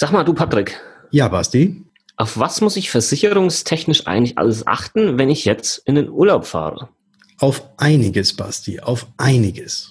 Sag mal, du Patrick. Ja, Basti. Auf was muss ich versicherungstechnisch eigentlich alles achten, wenn ich jetzt in den Urlaub fahre? Auf einiges, Basti, auf einiges.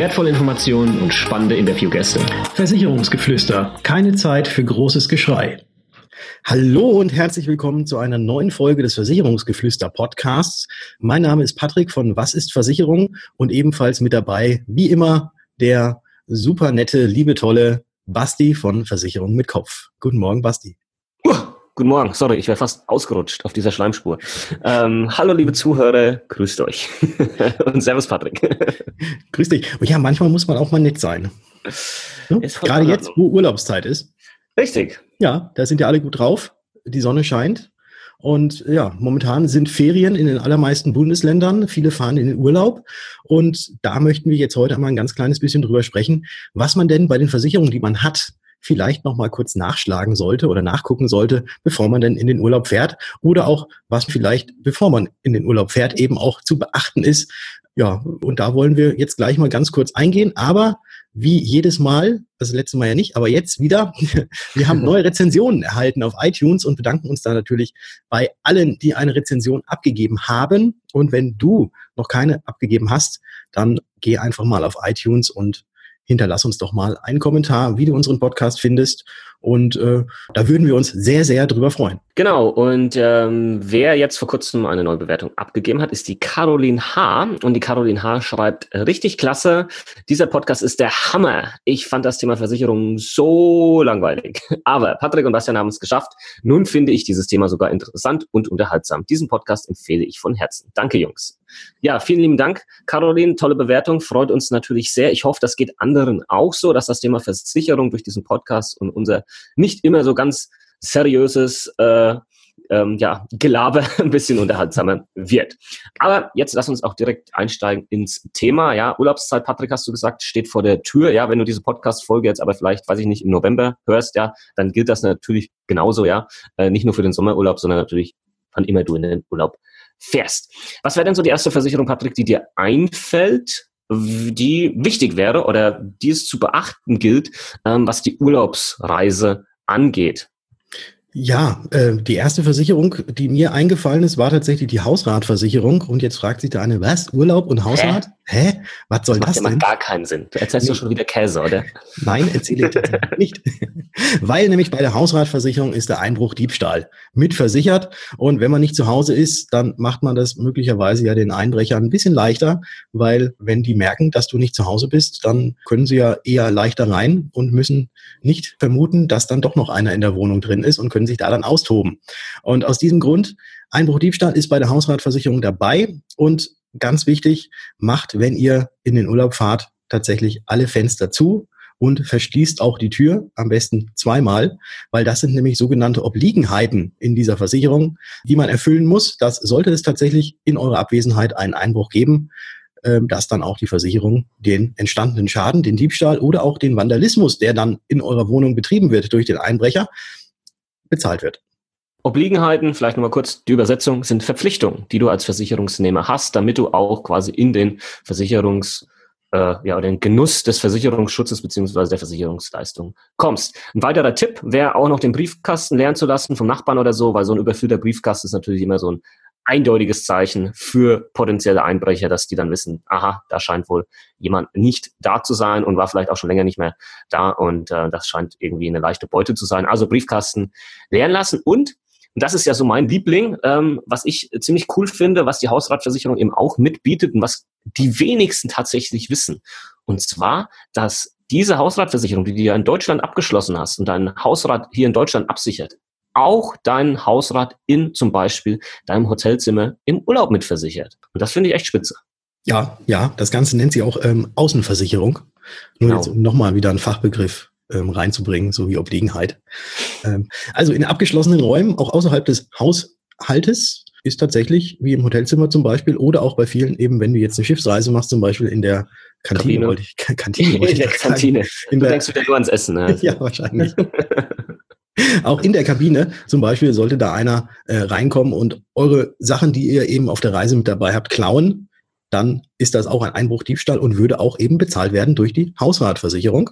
wertvolle Informationen und spannende Interviewgäste. Versicherungsgeflüster. Keine Zeit für großes Geschrei. Hallo und herzlich willkommen zu einer neuen Folge des Versicherungsgeflüster Podcasts. Mein Name ist Patrick von Was ist Versicherung und ebenfalls mit dabei, wie immer, der super nette, liebe, tolle Basti von Versicherung mit Kopf. Guten Morgen, Basti. Guten Morgen, sorry, ich wäre fast ausgerutscht auf dieser Schleimspur. Ähm, hallo liebe Zuhörer, grüßt euch. Und servus Patrick. Grüß dich. Und ja, manchmal muss man auch mal nett sein. Ne? Gerade jetzt, wo Urlaubszeit ist. Richtig. Ja, da sind ja alle gut drauf. Die Sonne scheint. Und ja, momentan sind Ferien in den allermeisten Bundesländern. Viele fahren in den Urlaub. Und da möchten wir jetzt heute einmal ein ganz kleines bisschen drüber sprechen, was man denn bei den Versicherungen, die man hat, vielleicht noch mal kurz nachschlagen sollte oder nachgucken sollte, bevor man denn in den Urlaub fährt oder auch was vielleicht bevor man in den Urlaub fährt eben auch zu beachten ist. Ja, und da wollen wir jetzt gleich mal ganz kurz eingehen, aber wie jedes Mal, das letzte Mal ja nicht, aber jetzt wieder, wir haben neue Rezensionen erhalten auf iTunes und bedanken uns da natürlich bei allen, die eine Rezension abgegeben haben. Und wenn du noch keine abgegeben hast, dann geh einfach mal auf iTunes und hinterlass uns doch mal einen Kommentar, wie du unseren Podcast findest. Und äh, da würden wir uns sehr, sehr drüber freuen. Genau, und ähm, wer jetzt vor kurzem eine neue Bewertung abgegeben hat, ist die Caroline H. Und die Caroline H. schreibt, richtig klasse, dieser Podcast ist der Hammer. Ich fand das Thema Versicherung so langweilig. Aber Patrick und Bastian haben es geschafft. Nun finde ich dieses Thema sogar interessant und unterhaltsam. Diesen Podcast empfehle ich von Herzen. Danke, Jungs. Ja, vielen lieben Dank, Caroline. Tolle Bewertung. Freut uns natürlich sehr. Ich hoffe, das geht anderen auch so, dass das Thema Versicherung durch diesen Podcast und unser nicht immer so ganz seriöses äh, ähm, ja, Gelaber ein bisschen unterhaltsamer wird. Aber jetzt lass uns auch direkt einsteigen ins Thema. Ja, Urlaubszeit, Patrick, hast du gesagt, steht vor der Tür. Ja, wenn du diese Podcast-Folge jetzt aber vielleicht, weiß ich nicht, im November hörst, ja, dann gilt das natürlich genauso, ja. Äh, nicht nur für den Sommerurlaub, sondern natürlich, wann immer du in den Urlaub fährst. Was wäre denn so die erste Versicherung, Patrick, die dir einfällt, die wichtig wäre oder die es zu beachten gilt, ähm, was die Urlaubsreise angeht? Ja, äh, die erste Versicherung, die mir eingefallen ist, war tatsächlich die Hausratversicherung. Und jetzt fragt sich der eine, was? Urlaub und Hausrat? Hä? Hä? Was soll das, das macht denn? gar keinen Sinn. Du erzählst nee. doch schon wieder Käse, oder? Nein, erzähle ich tatsächlich nicht. Weil nämlich bei der Hausratversicherung ist der Einbruch Diebstahl mit versichert. Und wenn man nicht zu Hause ist, dann macht man das möglicherweise ja den Einbrechern ein bisschen leichter, weil wenn die merken, dass du nicht zu Hause bist, dann können sie ja eher leichter rein und müssen nicht vermuten, dass dann doch noch einer in der Wohnung drin ist und können sich da dann austoben. Und aus diesem Grund, Einbruch Diebstahl ist bei der Hausratversicherung dabei und ganz wichtig, macht, wenn ihr in den Urlaub fahrt, tatsächlich alle Fenster zu und verschließt auch die Tür, am besten zweimal, weil das sind nämlich sogenannte Obliegenheiten in dieser Versicherung, die man erfüllen muss. Das sollte es tatsächlich in eurer Abwesenheit einen Einbruch geben, ähm, dass dann auch die Versicherung den entstandenen Schaden, den Diebstahl oder auch den Vandalismus, der dann in eurer Wohnung betrieben wird durch den Einbrecher, bezahlt wird. Obliegenheiten, vielleicht nochmal kurz die Übersetzung, sind Verpflichtungen, die du als Versicherungsnehmer hast, damit du auch quasi in den Versicherungs, äh, ja, den Genuss des Versicherungsschutzes beziehungsweise der Versicherungsleistung kommst. Ein weiterer Tipp wäre auch noch den Briefkasten lernen zu lassen vom Nachbarn oder so, weil so ein überfüllter Briefkasten ist natürlich immer so ein eindeutiges Zeichen für potenzielle Einbrecher, dass die dann wissen, aha, da scheint wohl jemand nicht da zu sein und war vielleicht auch schon länger nicht mehr da und äh, das scheint irgendwie eine leichte Beute zu sein. Also Briefkasten lernen lassen und und das ist ja so mein Liebling, ähm, was ich ziemlich cool finde, was die Hausratversicherung eben auch mitbietet und was die wenigsten tatsächlich wissen. Und zwar, dass diese Hausratversicherung, die du ja in Deutschland abgeschlossen hast und dein Hausrat hier in Deutschland absichert, auch deinen Hausrat in zum Beispiel deinem Hotelzimmer im Urlaub mitversichert. Und das finde ich echt spitze. Ja, ja, das Ganze nennt sie auch ähm, Außenversicherung. Nur genau. jetzt nochmal wieder ein Fachbegriff ähm, reinzubringen, sowie Obliegenheit. Ähm, also in abgeschlossenen Räumen, auch außerhalb des Haushaltes, ist tatsächlich, wie im Hotelzimmer zum Beispiel, oder auch bei vielen eben, wenn du jetzt eine Schiffsreise machst, zum Beispiel in der Kantine, Kabine. wollte ich, Kantine wollte in der Kantine. In du der, denkst wieder nur ans Essen. Ne? ja, wahrscheinlich. Auch in der Kabine zum Beispiel sollte da einer äh, reinkommen und eure Sachen, die ihr eben auf der Reise mit dabei habt, klauen, dann ist das auch ein Einbruchdiebstahl und würde auch eben bezahlt werden durch die Hausratversicherung.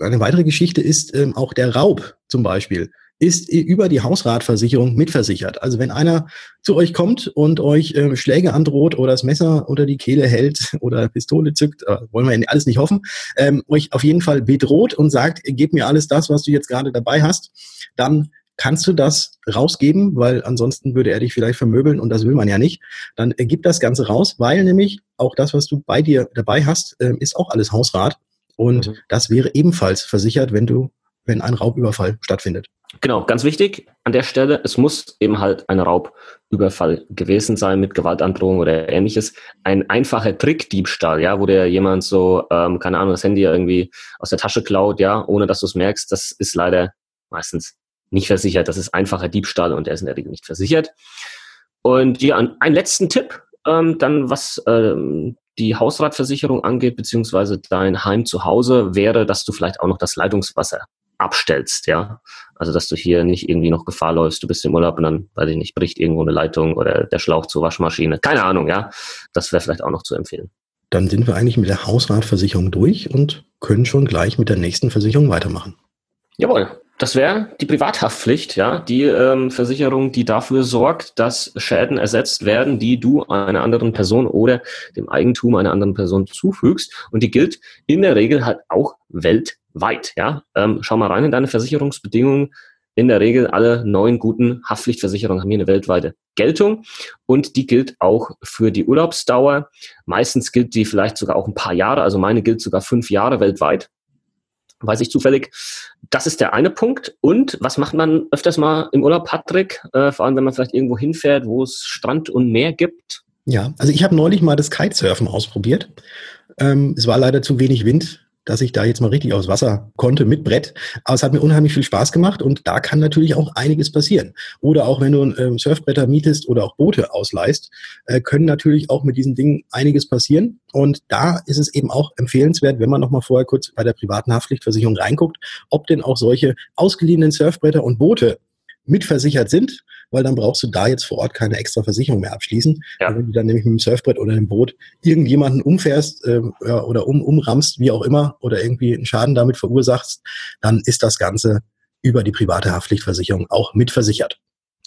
Eine weitere Geschichte ist ähm, auch der Raub zum Beispiel ist über die Hausratversicherung mitversichert. Also wenn einer zu euch kommt und euch äh, Schläge androht oder das Messer unter die Kehle hält oder Pistole zückt, äh, wollen wir alles nicht hoffen, ähm, euch auf jeden Fall bedroht und sagt, gib mir alles das, was du jetzt gerade dabei hast, dann kannst du das rausgeben, weil ansonsten würde er dich vielleicht vermöbeln und das will man ja nicht. Dann äh, gib das Ganze raus, weil nämlich auch das, was du bei dir dabei hast, äh, ist auch alles Hausrat. Und mhm. das wäre ebenfalls versichert, wenn du, wenn ein Raubüberfall stattfindet. Genau, ganz wichtig an der Stelle, es muss eben halt ein Raubüberfall gewesen sein mit Gewaltandrohung oder ähnliches. Ein einfacher Trickdiebstahl, ja, wo der jemand so, ähm, keine Ahnung, das Handy irgendwie aus der Tasche klaut, ja, ohne dass du es merkst, das ist leider meistens nicht versichert. Das ist einfacher Diebstahl und der ist in der Regel nicht versichert. Und ja, einen letzten Tipp, ähm, dann was ähm, die Hausratversicherung angeht, beziehungsweise dein Heim zu Hause, wäre, dass du vielleicht auch noch das Leitungswasser abstellst, ja. Also, dass du hier nicht irgendwie noch Gefahr läufst, du bist im Urlaub und dann, weiß ich nicht, bricht irgendwo eine Leitung oder der Schlauch zur Waschmaschine. Keine Ahnung, ja. Das wäre vielleicht auch noch zu empfehlen. Dann sind wir eigentlich mit der Hausratversicherung durch und können schon gleich mit der nächsten Versicherung weitermachen. Jawohl. Das wäre die Privathaftpflicht, ja, die ähm, Versicherung, die dafür sorgt, dass Schäden ersetzt werden, die du einer anderen Person oder dem Eigentum einer anderen Person zufügst. Und die gilt in der Regel halt auch weltweit, ja. Ähm, schau mal rein in deine Versicherungsbedingungen. In der Regel alle neun guten Haftpflichtversicherungen haben hier eine weltweite Geltung und die gilt auch für die Urlaubsdauer. Meistens gilt die vielleicht sogar auch ein paar Jahre, also meine gilt sogar fünf Jahre weltweit weiß ich zufällig. Das ist der eine Punkt. Und was macht man öfters mal im Urlaub, Patrick? Äh, vor allem, wenn man vielleicht irgendwo hinfährt, wo es Strand und Meer gibt? Ja, also ich habe neulich mal das Kitesurfen ausprobiert. Ähm, es war leider zu wenig Wind dass ich da jetzt mal richtig aufs Wasser konnte mit Brett. Aber es hat mir unheimlich viel Spaß gemacht und da kann natürlich auch einiges passieren. Oder auch wenn du ähm, Surfbretter mietest oder auch Boote ausleihst, äh, können natürlich auch mit diesen Dingen einiges passieren. Und da ist es eben auch empfehlenswert, wenn man nochmal vorher kurz bei der privaten Haftpflichtversicherung reinguckt, ob denn auch solche ausgeliehenen Surfbretter und Boote mitversichert sind weil dann brauchst du da jetzt vor Ort keine extra Versicherung mehr abschließen. Ja. Wenn du dann nämlich mit dem Surfbrett oder dem Boot irgendjemanden umfährst äh, oder um, umrammst, wie auch immer, oder irgendwie einen Schaden damit verursachst, dann ist das Ganze über die private Haftpflichtversicherung auch mitversichert.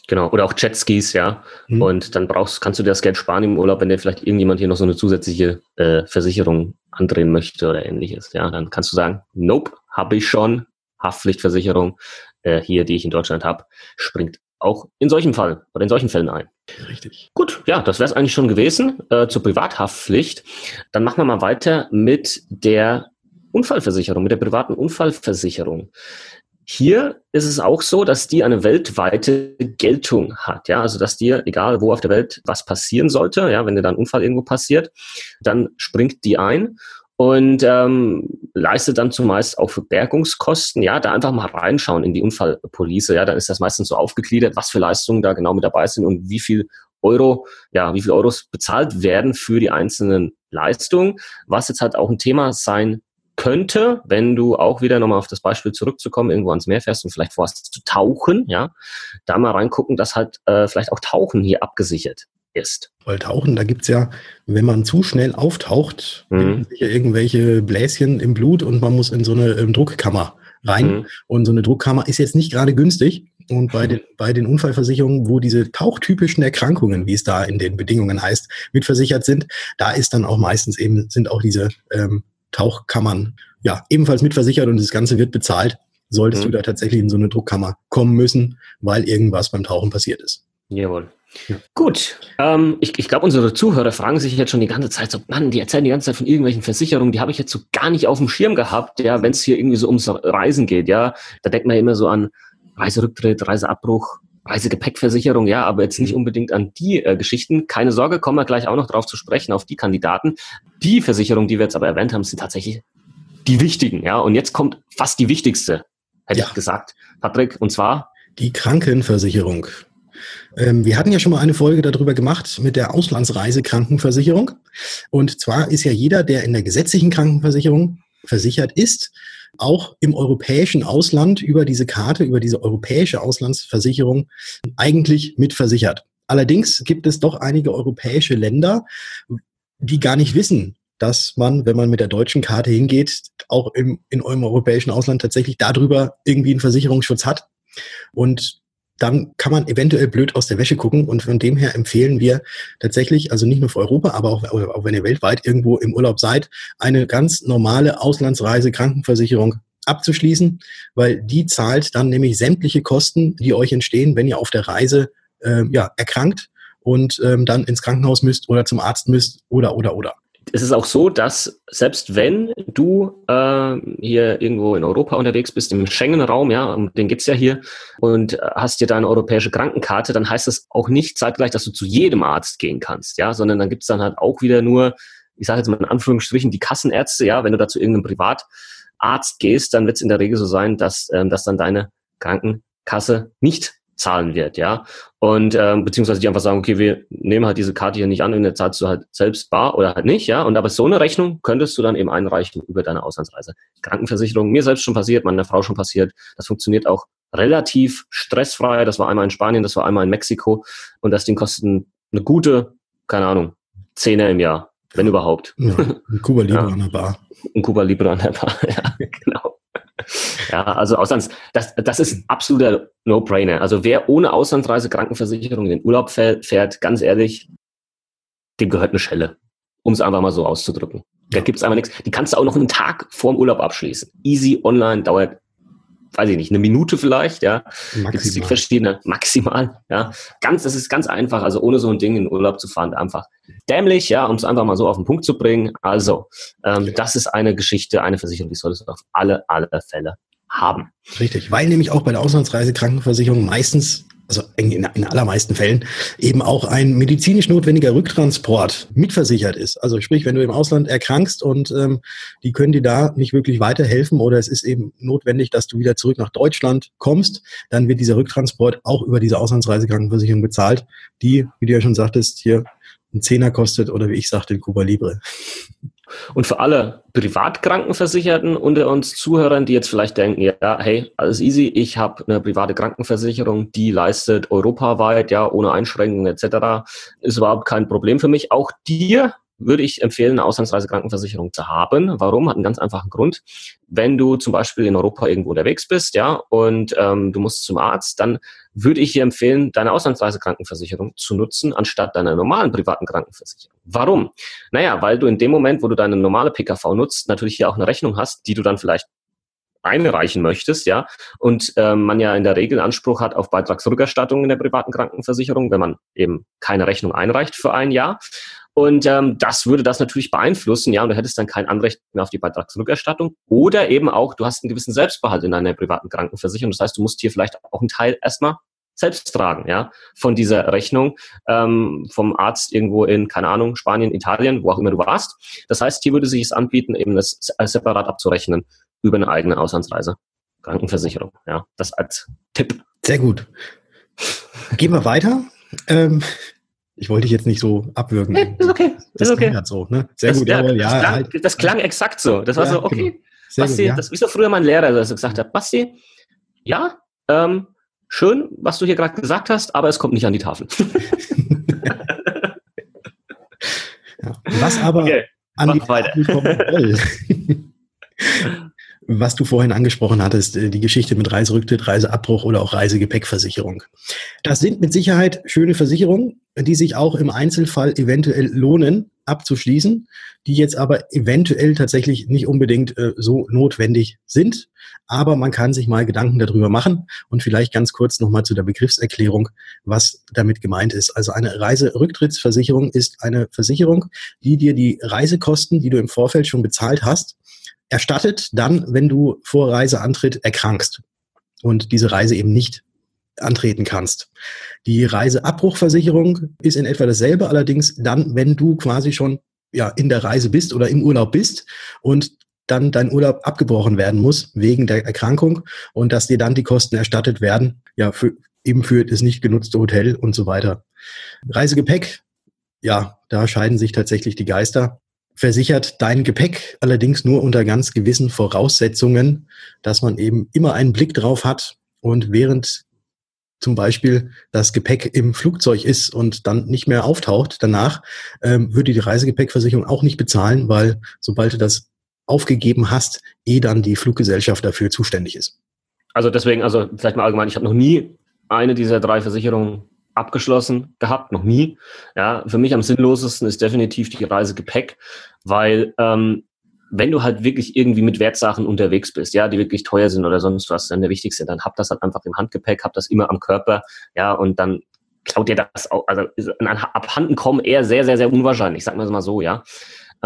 Genau, oder auch Jetskis, ja. Mhm. Und dann brauchst, kannst du dir das Geld sparen im Urlaub, wenn dir vielleicht irgendjemand hier noch so eine zusätzliche äh, Versicherung andrehen möchte oder ähnliches. Ja, dann kannst du sagen, nope, habe ich schon, Haftpflichtversicherung äh, hier, die ich in Deutschland habe, springt auch in solchen Fall oder in solchen Fällen ein. Richtig. Gut, ja, das wäre es eigentlich schon gewesen äh, zur Privathaftpflicht. Dann machen wir mal weiter mit der Unfallversicherung, mit der privaten Unfallversicherung. Hier ist es auch so, dass die eine weltweite Geltung hat, ja, also dass dir, egal wo auf der Welt was passieren sollte, ja, wenn dir da ein Unfall irgendwo passiert, dann springt die ein und ähm, leistet dann zumeist auch für Bergungskosten. Ja, da einfach mal reinschauen in die Unfallpolice. Ja, dann ist das meistens so aufgegliedert, was für Leistungen da genau mit dabei sind und wie viel Euro, ja, wie viel Euros bezahlt werden für die einzelnen Leistungen. Was jetzt halt auch ein Thema sein könnte, wenn du auch wieder nochmal auf das Beispiel zurückzukommen, irgendwo ans Meer fährst und vielleicht vorhast zu tauchen, ja, da mal reingucken, dass halt äh, vielleicht auch Tauchen hier abgesichert ist. Weil Tauchen, da gibt's ja, wenn man zu schnell auftaucht, mhm. irgendwelche Bläschen im Blut und man muss in so eine ähm, Druckkammer rein. Mhm. Und so eine Druckkammer ist jetzt nicht gerade günstig. Und bei den, bei den Unfallversicherungen, wo diese tauchtypischen Erkrankungen, wie es da in den Bedingungen heißt, mitversichert sind, da ist dann auch meistens eben, sind auch diese ähm, Tauchkammern ja ebenfalls mitversichert und das Ganze wird bezahlt. Solltest mhm. du da tatsächlich in so eine Druckkammer kommen müssen, weil irgendwas beim Tauchen passiert ist. Jawohl. Gut, ähm, ich, ich glaube, unsere Zuhörer fragen sich jetzt schon die ganze Zeit so, Mann, die erzählen die ganze Zeit von irgendwelchen Versicherungen, die habe ich jetzt so gar nicht auf dem Schirm gehabt, ja, wenn es hier irgendwie so ums Reisen geht, ja, da denkt man ja immer so an Reiserücktritt, Reiseabbruch, Reisegepäckversicherung, ja, aber jetzt nicht mhm. unbedingt an die äh, Geschichten. Keine Sorge, kommen wir gleich auch noch drauf zu sprechen, auf die Kandidaten. Die Versicherungen, die wir jetzt aber erwähnt haben, sind tatsächlich die wichtigen, ja. Und jetzt kommt fast die wichtigste, hätte Ja. ich gesagt, Patrick, und zwar Die Krankenversicherung. Ähm, wir hatten ja schon mal eine Folge darüber gemacht mit der Auslandsreisekrankenversicherung. Und zwar ist ja jeder, der in der gesetzlichen Krankenversicherung versichert ist, auch im europäischen Ausland über diese Karte, über diese europäische Auslandsversicherung eigentlich mitversichert. Allerdings gibt es doch einige europäische Länder, die gar nicht wissen, dass man, wenn man mit der deutschen Karte hingeht, auch im, in eurem europäischen Ausland tatsächlich darüber irgendwie einen Versicherungsschutz hat. Und dann kann man eventuell blöd aus der Wäsche gucken. Und von dem her empfehlen wir tatsächlich, also nicht nur für Europa, aber auch, auch wenn ihr weltweit irgendwo im Urlaub seid, eine ganz normale Auslandsreise-Krankenversicherung abzuschließen, weil die zahlt dann nämlich sämtliche Kosten, die euch entstehen, wenn ihr auf der Reise ähm, ja, erkrankt und ähm, dann ins Krankenhaus müsst oder zum Arzt müsst oder oder oder. Es ist auch so, dass selbst wenn du äh, hier irgendwo in Europa unterwegs bist, im Schengen-Raum, ja, um den geht's ja hier, und äh, hast dir deine europäische Krankenkarte, dann heißt das auch nicht zeitgleich, dass du zu jedem Arzt gehen kannst, ja, sondern dann gibt's dann halt auch wieder nur, ich sage jetzt mal in Anführungsstrichen, die Kassenärzte, ja, wenn du da zu irgendeinem Privatarzt gehst, dann wird's in der Regel so sein, dass, ähm, dass dann deine Krankenkasse nicht zahlen wird, ja. Und ähm, beziehungsweise die einfach sagen, okay, wir nehmen halt diese Karte hier nicht an und jetzt zahlst du halt selbst bar oder halt nicht, ja. Und aber so eine Rechnung könntest du dann eben einreichen über deine Auslandsreise. Krankenversicherung, mir selbst schon passiert, meiner Frau schon passiert. Das funktioniert auch relativ stressfrei. Das war einmal in Spanien, das war einmal in Mexiko und das Ding kostet eine gute, keine Ahnung, Zehner im Jahr, wenn überhaupt. Ja, ein Kuba Libre Ja. an der Bar. Ein Cuba Libre an der Bar, ja, genau. Ja, also Auslands, das, das ist absoluter No-Brainer. Also wer ohne Auslandsreise Krankenversicherung in den Urlaub fährt, ganz ehrlich, dem gehört eine Schelle. Um es einfach mal so auszudrücken. Da gibt's einfach nichts. Die kannst du auch noch einen Tag vorm Urlaub abschließen. Easy online, dauert, weiß ich nicht, eine Minute vielleicht, ja. Maximal. verschiedene, maximal, ja. Ganz, das ist ganz einfach, also ohne so ein Ding in Urlaub zu fahren, einfach dämlich, ja, um es einfach mal so auf den Punkt zu bringen. Also, ähm, das ist eine Geschichte, eine Versicherung, die solltest du auf alle, alle Fälle haben. Richtig, weil nämlich auch bei der Auslandsreise Krankenversicherung meistens, also in, in allermeisten Fällen, eben auch ein medizinisch notwendiger Rücktransport mitversichert ist. Also sprich, wenn du im Ausland erkrankst und ähm, die können dir da nicht wirklich weiterhelfen oder es ist eben notwendig, dass du wieder zurück nach Deutschland kommst, dann wird dieser Rücktransport auch über diese Auslandsreise Krankenversicherung bezahlt, die, wie du ja schon sagtest, hier ein Zehner kostet oder wie ich sagte, Cuba Libre. Und für alle Privatkrankenversicherten unter uns Zuhörern, die jetzt vielleicht denken, ja, hey, alles easy, ich habe eine private Krankenversicherung, die leistet europaweit, ja, ohne Einschränkungen etc., ist überhaupt kein Problem für mich. Auch dir würde ich empfehlen, eine Auslandsreisekrankenversicherung zu haben. Warum? Hat einen ganz einfachen Grund. Wenn du zum Beispiel in Europa irgendwo unterwegs bist, ja, und ähm, du musst zum Arzt, dann würde ich dir empfehlen, deine Auslandsreisekrankenversicherung zu nutzen, anstatt deiner normalen privaten Krankenversicherung. Warum? Naja, weil du in dem Moment, wo du deine normale PKV nutzt, natürlich hier auch eine Rechnung hast, die du dann vielleicht einreichen möchtest, ja, und ähm, man ja in der Regel Anspruch hat auf Beitragsrückerstattung in der privaten Krankenversicherung, wenn man eben keine Rechnung einreicht für ein Jahr. Und ähm, das würde das natürlich beeinflussen, ja, und du hättest dann kein Anrecht mehr auf die Beitragsrückerstattung. Oder eben auch, du hast einen gewissen Selbstbehalt in deiner privaten Krankenversicherung. Das heißt, du musst hier vielleicht auch einen Teil erstmal selbst tragen, ja, von dieser Rechnung ähm, vom Arzt irgendwo in, keine Ahnung, Spanien, Italien, wo auch immer du warst. Das heißt, hier würde sich es anbieten, eben das als separat abzurechnen über eine eigene Auslandsreise. Krankenversicherung, ja, das als Tipp. Sehr gut. Gehen wir weiter. Ähm, ich wollte dich jetzt nicht so abwürgen. okay, Das ist okay. halt so, ne? Sehr das, gut, ja, jawohl, das, ja. klang, halt. das klang exakt so. Das war Ja, so, okay, genau. Basti, gut, ja. das ist so früher mein Lehrer, der so gesagt hat, Basti, ja, ähm, schön, was du hier gerade gesagt hast, aber es kommt nicht an die Tafel. ja. Was aber Okay, an die. Tafel kommen soll. Was du vorhin angesprochen hattest, äh, die Geschichte mit Reiserücktritt, Reiseabbruch oder auch Reisegepäckversicherung. Das sind mit Sicherheit schöne Versicherungen, die sich auch im Einzelfall eventuell lohnen abzuschließen, die jetzt aber eventuell tatsächlich nicht unbedingt äh, so notwendig sind. Aber man kann sich mal Gedanken darüber machen und vielleicht ganz kurz nochmal zu der Begriffserklärung, was damit gemeint ist. Also eine Reiserücktrittsversicherung ist eine Versicherung, die dir die Reisekosten, die du im Vorfeld schon bezahlt hast, erstattet dann, wenn du vor Reiseantritt erkrankst und diese Reise eben nicht antreten kannst. Die Reiseabbruchversicherung ist in etwa dasselbe, allerdings dann, wenn du quasi schon ja, in der Reise bist oder im Urlaub bist und dann dein Urlaub abgebrochen werden muss wegen der Erkrankung und dass dir dann die Kosten erstattet werden, ja, für, eben für das nicht genutzte Hotel und so weiter. Reisegepäck, ja, da scheiden sich tatsächlich die Geister. Versichert dein Gepäck allerdings nur unter ganz gewissen Voraussetzungen, dass man eben immer einen Blick drauf hat und während zum Beispiel das Gepäck im Flugzeug ist und dann nicht mehr auftaucht danach, ähm, würde die Reisegepäckversicherung auch nicht bezahlen, weil sobald du das aufgegeben hast, eh dann die Fluggesellschaft dafür zuständig ist. Also deswegen, also vielleicht mal allgemein, ich habe noch nie eine dieser drei Versicherungen abgeschlossen gehabt, noch nie. Ja, für mich am sinnlosesten ist definitiv die Reisegepäck, weil ähm, wenn du halt wirklich irgendwie mit Wertsachen unterwegs bist, ja, die wirklich teuer sind oder sonst was, dann der wichtigste, dann hab das halt einfach im Handgepäck, hab das immer am Körper, ja, und dann klaut dir das auch, also ein Abhanden kommen eher sehr, sehr, sehr unwahrscheinlich, sagen wir es mal so, ja.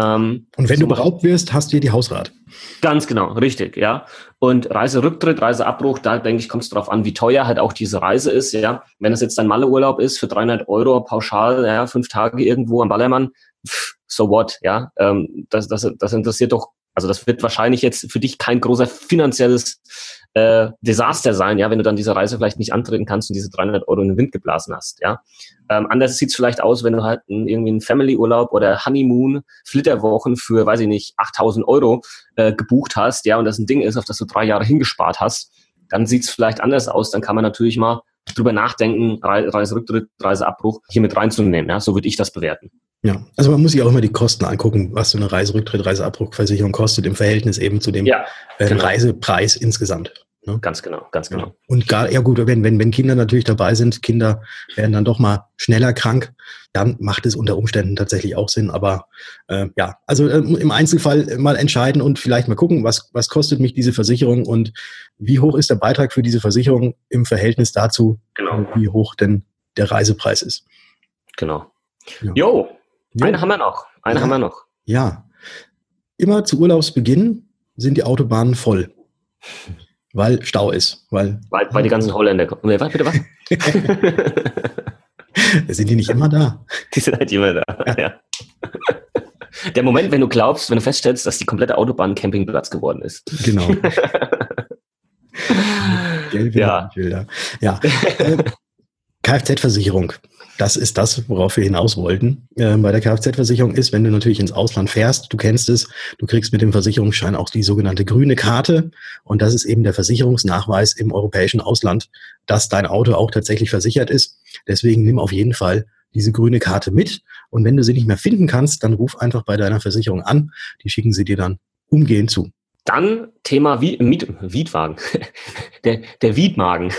Ähm, und wenn so du beraubt wirst, hast du hier die Hausrat. Ganz genau, richtig, ja. Und Reiserücktritt, Reiseabbruch, da denke ich, kommt es darauf an, wie teuer halt auch diese Reise ist, ja. Wenn es jetzt ein Malleurlaub ist für 300 Euro pauschal, ja, fünf Tage irgendwo am Ballermann, pff, so what, ja. Ähm, das, das, das interessiert doch, also das wird wahrscheinlich jetzt für dich kein großer finanzielles äh, Desaster sein, ja, wenn du dann diese Reise vielleicht nicht antreten kannst und diese 300 Euro in den Wind geblasen hast, ja. Ähm, anders sieht es vielleicht aus, wenn du halt einen, irgendwie einen Family-Urlaub oder Honeymoon, Flitterwochen für, weiß ich nicht, 8000 Euro äh, gebucht hast, ja, und das ein Ding ist, auf das du drei Jahre hingespart hast, dann sieht es vielleicht anders aus. Dann kann man natürlich mal drüber nachdenken, Reiserücktritt, Reiseabbruch hier mit reinzunehmen. Ja, so würde ich das bewerten. Ja, also man muss sich auch immer die Kosten angucken, was so eine Reiserücktritt, Reiseabbruchversicherung kostet im Verhältnis eben zu dem ja, äh, genau. Reisepreis insgesamt. Ne? Ganz genau, ganz genau. Ja. Und gar, ja gut, wenn, wenn, wenn Kinder natürlich dabei sind, Kinder werden dann doch mal schneller krank, dann macht es unter Umständen tatsächlich auch Sinn. Aber äh, ja, also äh, im Einzelfall mal entscheiden und vielleicht mal gucken, was, was kostet mich diese Versicherung und wie hoch ist der Beitrag für diese Versicherung im Verhältnis dazu, genau. wie hoch denn der Reisepreis ist. Genau. Ja. Jo, eine haben wir noch. Eine ja. haben wir noch. Ja. Immer zu Urlaubsbeginn sind die Autobahnen voll. Weil Stau ist. Weil, weil, weil die ganzen Holländer kommen. Nee, bitte was? sind die nicht immer da? Die sind halt immer da, ja. Der Moment, wenn du glaubst, wenn du feststellst, dass die komplette Autobahn Campingplatz geworden ist. Genau. Gelbe ja. Bilder. Ja. Äh, Kfz-Versicherung. Das ist das, worauf wir hinaus wollten. Äh, bei der Kfz-Versicherung ist, wenn du natürlich ins Ausland fährst, du kennst es, du kriegst mit dem Versicherungsschein auch die sogenannte grüne Karte. Und das ist eben der Versicherungsnachweis im europäischen Ausland, dass dein Auto auch tatsächlich versichert ist. Deswegen nimm auf jeden Fall diese grüne Karte mit. Und wenn du sie nicht mehr finden kannst, dann ruf einfach bei deiner Versicherung an. Die schicken sie dir dann umgehend zu. Dann Thema Wie Miet Mietwagen. Der, der Wietmagen.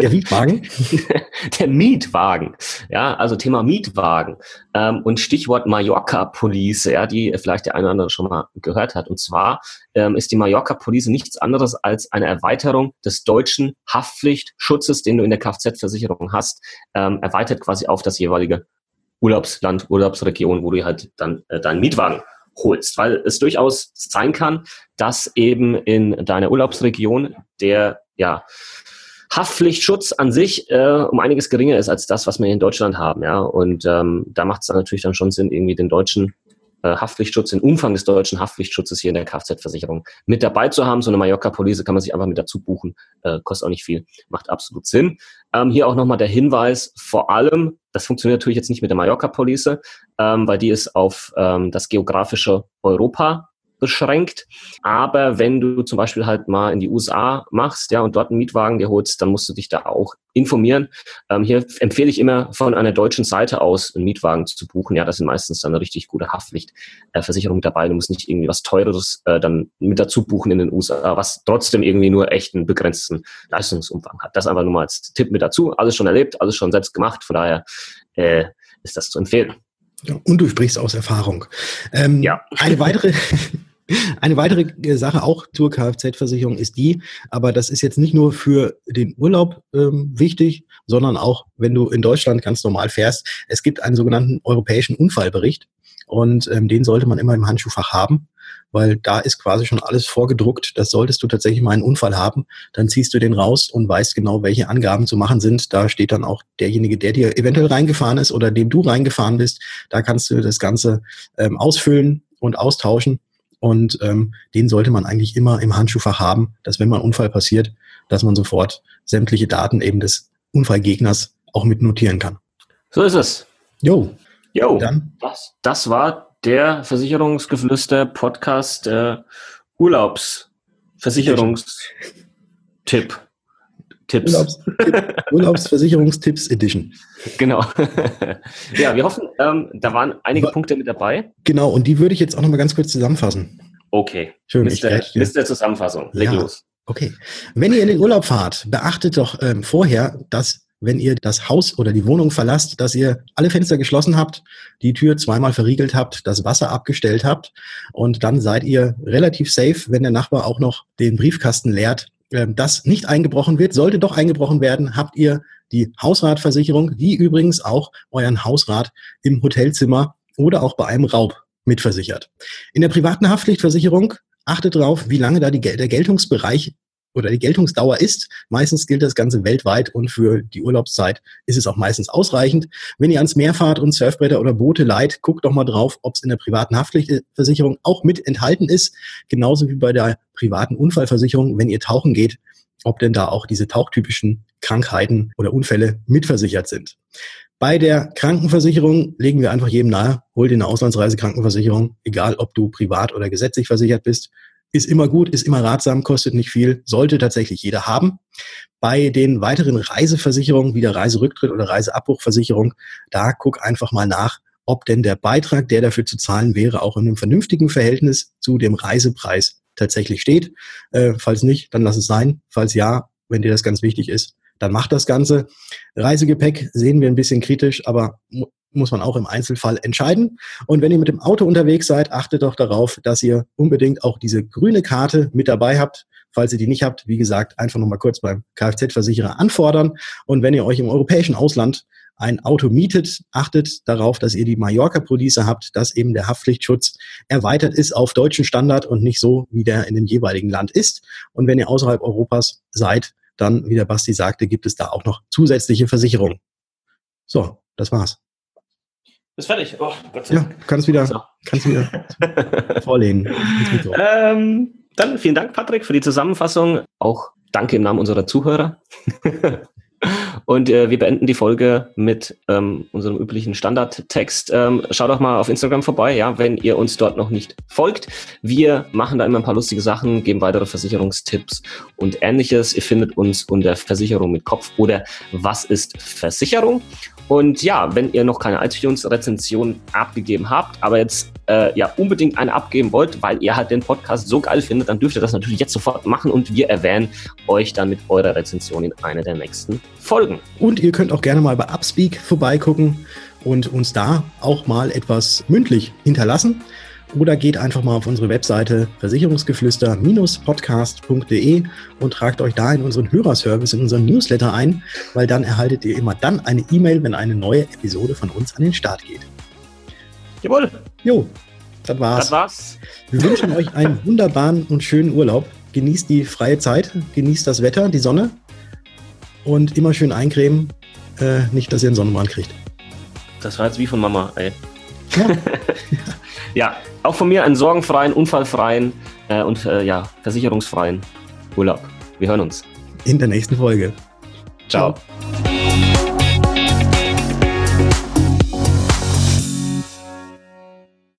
Der Wietwagen? Der Mietwagen. Ja, also Thema Mietwagen. Ähm, und Stichwort Mallorca-Police, ja, die vielleicht der eine oder andere schon mal gehört hat. Und zwar ähm, ist die Mallorca-Police nichts anderes als eine Erweiterung des deutschen Haftpflichtschutzes, den du in der Kfz-Versicherung hast, ähm, erweitert quasi auf das jeweilige Urlaubsland, Urlaubsregion, wo du halt dann äh, deinen Mietwagen holst, weil es durchaus sein kann, dass eben in deiner Urlaubsregion der ja, Haftpflichtschutz an sich äh, um einiges geringer ist als das, was wir in Deutschland haben, ja. Und ähm, da macht es dann natürlich dann schon Sinn, irgendwie den deutschen äh, Haftpflichtschutz, den Umfang des deutschen Haftpflichtschutzes hier in der Kfz-Versicherung mit dabei zu haben. So eine Mallorca-Police kann man sich einfach mit dazu buchen, äh, kostet auch nicht viel, macht absolut Sinn. Ähm, hier auch nochmal der Hinweis, vor allem, das funktioniert natürlich jetzt nicht mit der Mallorca-Police, ähm, weil die ist auf ähm, das geografische Europa beschränkt. Aber wenn du zum Beispiel halt mal in die USA machst, ja, und dort einen Mietwagen dir holst, dann musst du dich da auch informieren. Ähm, hier empfehle ich immer von einer deutschen Seite aus einen Mietwagen zu buchen. Ja, das sind meistens dann eine richtig gute Haftpflichtversicherung dabei. Du musst nicht irgendwie was Teures äh, dann mit dazu buchen in den USA, was trotzdem irgendwie nur echt einen begrenzten Leistungsumfang hat. Das einfach nur mal als Tipp mit dazu. Alles schon erlebt, alles schon selbst gemacht. Von daher äh, ist das zu empfehlen. Und du sprichst aus Erfahrung. Ähm, ja. Eine weitere, eine weitere Sache auch zur Kfz-Versicherung ist die, aber das ist jetzt nicht nur für den Urlaub ähm, wichtig, sondern auch, wenn du in Deutschland ganz normal fährst. Es gibt einen sogenannten europäischen Unfallbericht und ähm, den sollte man immer im Handschuhfach haben weil da ist quasi schon alles vorgedruckt. Das solltest du tatsächlich mal einen Unfall haben, dann ziehst du den raus und weißt genau, welche Angaben zu machen sind. Da steht dann auch derjenige, der dir eventuell reingefahren ist oder dem du reingefahren bist. Da kannst du das Ganze ähm, ausfüllen und austauschen. Und ähm, den sollte man eigentlich immer im Handschuhfach haben, dass wenn mal ein Unfall passiert, dass man sofort sämtliche Daten eben des Unfallgegners auch mit notieren kann. So ist es. Jo. Jo. Dann. Das, das war der Versicherungsgeflüster Podcast äh, Urlaubsversicherungstipp. Tipps. Urlaubs, Urlaubsversicherungstipps Edition. Genau. ja, wir hoffen, ähm, da waren einige Punkte mit dabei. Genau, und die würde ich jetzt auch nochmal ganz kurz zusammenfassen. Okay. Schön, Mister, ich Mister Zusammenfassung. Leg ja. los. Okay. Wenn ihr in den Urlaub fahrt, beachtet doch ähm, vorher, dass wenn ihr das Haus oder die Wohnung verlasst, dass ihr alle Fenster geschlossen habt, die Tür zweimal verriegelt habt, das Wasser abgestellt habt und dann seid ihr relativ safe, wenn der Nachbar auch noch den Briefkasten leert das nicht eingebrochen wird, sollte doch eingebrochen werden, habt ihr die Hausratversicherung, wie übrigens auch euren Hausrat im Hotelzimmer oder auch bei einem Raub mitversichert. In der privaten Haftpflichtversicherung achtet darauf, wie lange da die, der Geltungsbereich oder die Geltungsdauer ist. Meistens gilt das Ganze weltweit und für die Urlaubszeit ist es auch meistens ausreichend. Wenn ihr ans Meer fahrt und Surfbretter oder Boote leiht, guckt doch mal drauf, ob es in der privaten Haftpflichtversicherung auch mit enthalten ist. Genauso wie bei der privaten Unfallversicherung, wenn ihr tauchen geht, ob denn da auch diese tauchtypischen Krankheiten oder Unfälle mitversichert sind. Bei der Krankenversicherung legen wir einfach jedem nahe, hol dir eine Auslandsreisekrankenversicherung, egal ob du privat oder gesetzlich versichert bist ist immer gut, ist immer ratsam, kostet nicht viel, sollte tatsächlich jeder haben. Bei den weiteren Reiseversicherungen wie der Reiserücktritt oder Reiseabbruchversicherung, da guck einfach mal nach, ob denn der Beitrag, der dafür zu zahlen wäre, auch in einem vernünftigen Verhältnis zu dem Reisepreis tatsächlich steht. Äh, falls nicht, dann lass es sein. Falls ja, wenn dir das ganz wichtig ist, dann macht das Ganze. Reisegepäck sehen wir ein bisschen kritisch, aber muss man auch im Einzelfall entscheiden. Und wenn ihr mit dem Auto unterwegs seid, achtet doch darauf, dass ihr unbedingt auch diese grüne Karte mit dabei habt. Falls ihr die nicht habt, wie gesagt, einfach nochmal kurz beim Kfz-Versicherer anfordern. Und wenn ihr euch im europäischen Ausland ein Auto mietet, achtet darauf, dass ihr die Mallorca-Police habt, dass eben der Haftpflichtschutz erweitert ist auf deutschen Standard und nicht so, wie der in dem jeweiligen Land ist. Und wenn ihr außerhalb Europas seid, dann, wie der Basti sagte, gibt es da auch noch zusätzliche Versicherungen. So, das war's. Ist fertig. Oh, Gott sei Dank. Ja, kannst wieder, kannst wieder vorlegen. Ähm, dann vielen Dank, Patrick, für die Zusammenfassung. Auch danke im Namen unserer Zuhörer. Und äh, wir beenden die Folge mit ähm, unserem üblichen Standardtext. Ähm, schaut doch mal auf Instagram vorbei, ja, wenn ihr uns dort noch nicht folgt. Wir machen da immer ein paar lustige Sachen, geben weitere Versicherungstipps und ähnliches. Ihr findet uns unter Versicherung mit Kopf oder Was ist Versicherung? Und ja, wenn ihr noch keine iTunes-Rezension abgegeben habt, aber jetzt äh, ja unbedingt eine abgeben wollt, weil ihr halt den Podcast so geil findet, dann dürft ihr das natürlich jetzt sofort machen und wir erwähnen euch dann mit eurer Rezension in einer der nächsten Folgen. Und ihr könnt auch gerne mal bei Upspeak vorbeigucken und uns da auch mal etwas mündlich hinterlassen oder geht einfach mal auf unsere Webseite versicherungsgeflüster-podcast.de und tragt euch da in unseren Hörerservice, in unseren Newsletter ein, weil dann erhaltet ihr immer dann eine E-Mail, wenn eine neue Episode von uns an den Start geht. Jawohl. Jo, das war's. Das war's. Wir wünschen euch einen wunderbaren und schönen Urlaub. Genießt die freie Zeit, genießt das Wetter, die Sonne und immer schön eincremen. Äh, nicht, dass ihr einen Sonnenbrand kriegt. Das war jetzt wie von Mama, ey. Ja. ja, auch von mir einen sorgenfreien, unfallfreien äh, und äh, ja, versicherungsfreien Urlaub. Wir hören uns. In der nächsten Folge. Ciao. Ciao.